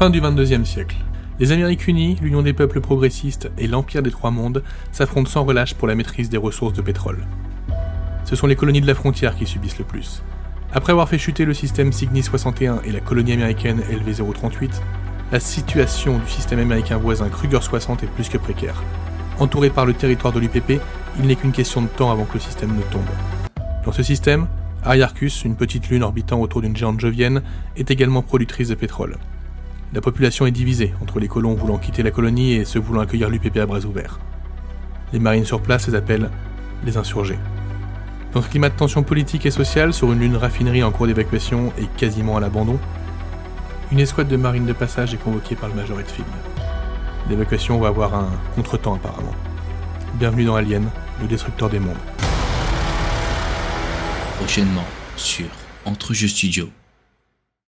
Fin du 22e siècle. Les Amériques unies, l'Union des peuples progressistes et l'Empire des Trois Mondes s'affrontent sans relâche pour la maîtrise des ressources de pétrole. Ce sont les colonies de la frontière qui subissent le plus. Après avoir fait chuter le système Cygnus 61 et la colonie américaine LV038, la situation du système américain voisin Kruger 60 est plus que précaire. Entouré par le territoire de l'UPP, il n'est qu'une question de temps avant que le système ne tombe. Dans ce système, Ariarchus, une petite lune orbitant autour d'une géante jovienne, est également productrice de pétrole. La population est divisée entre les colons voulant quitter la colonie et ceux voulant accueillir l'UPP à bras ouverts. Les marines sur place les appellent les insurgés. Dans ce climat de tension politique et sociale, sur une lune raffinerie en cours d'évacuation et quasiment à l'abandon, une escouade de marines de passage est convoquée par le Major Edfield. L'évacuation va avoir un contretemps apparemment. Bienvenue dans Alien, le destructeur des mondes. Prochainement sur Entre Jeux Studio.